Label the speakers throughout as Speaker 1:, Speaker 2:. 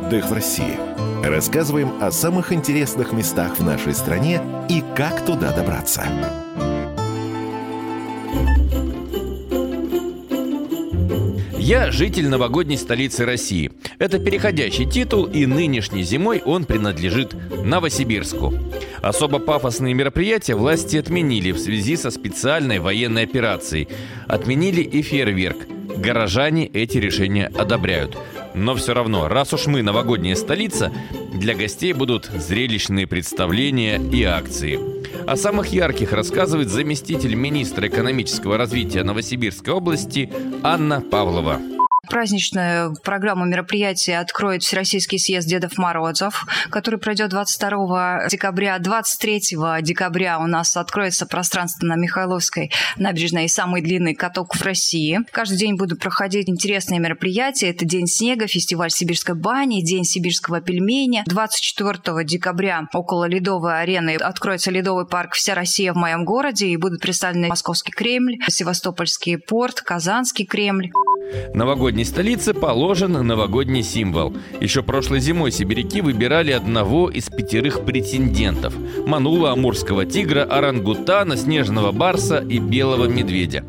Speaker 1: Отдых в России. Рассказываем о самых интересных местах в нашей стране и как туда добраться.
Speaker 2: Я житель новогодней столицы России. Это переходящий титул, и нынешней зимой он принадлежит Новосибирску. Особо пафосные мероприятия власти отменили в связи со специальной военной операцией. Отменили и фейерверк. Горожане эти решения одобряют. Но все равно, раз уж мы новогодняя столица, для гостей будут зрелищные представления и акции. О самых ярких рассказывает заместитель министра экономического развития Новосибирской области Анна Павлова.
Speaker 3: Праздничную программу мероприятия откроет Всероссийский съезд Дедов Морозов, который пройдет 22 декабря. 23 декабря у нас откроется пространство на Михайловской набережной и самый длинный каток в России. Каждый день будут проходить интересные мероприятия. Это День снега, фестиваль Сибирской бани, День сибирского пельменя. 24 декабря около Ледовой арены откроется Ледовый парк «Вся Россия в моем городе» и будут представлены Московский Кремль, Севастопольский порт, Казанский Кремль.
Speaker 2: Новогодней столице положен новогодний символ. Еще прошлой зимой сибиряки выбирали одного из пятерых претендентов – манула амурского тигра, орангутана, снежного барса и белого медведя.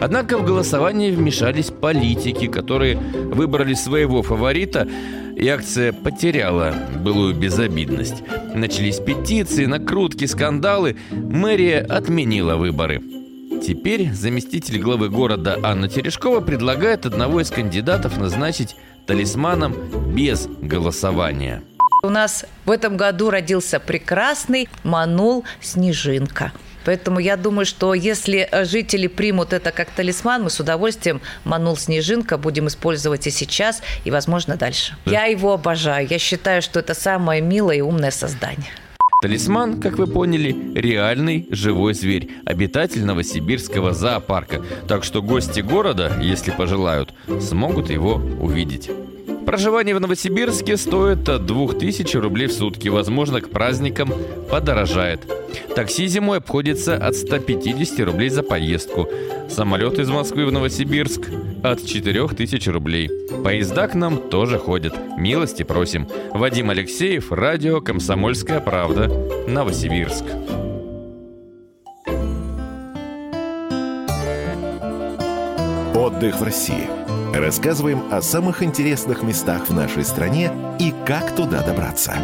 Speaker 2: Однако в голосование вмешались политики, которые выбрали своего фаворита, и акция потеряла былую безобидность. Начались петиции, накрутки, скандалы. Мэрия отменила выборы – Теперь заместитель главы города Анна Терешкова предлагает одного из кандидатов назначить талисманом без голосования.
Speaker 4: У нас в этом году родился прекрасный Манул Снежинка. Поэтому я думаю, что если жители примут это как талисман, мы с удовольствием Манул Снежинка будем использовать и сейчас, и, возможно, дальше. Я его обожаю. Я считаю, что это самое милое и умное создание.
Speaker 2: Талисман, как вы поняли, реальный живой зверь, обитатель Новосибирского зоопарка. Так что гости города, если пожелают, смогут его увидеть. Проживание в Новосибирске стоит от 2000 рублей в сутки. Возможно, к праздникам подорожает. Такси зимой обходится от 150 рублей за поездку. Самолет из Москвы в Новосибирск от 4000 рублей. Поезда к нам тоже ходят. Милости просим. Вадим Алексеев, радио «Комсомольская правда», Новосибирск.
Speaker 1: Отдых в России. Рассказываем о самых интересных местах в нашей стране и как туда добраться.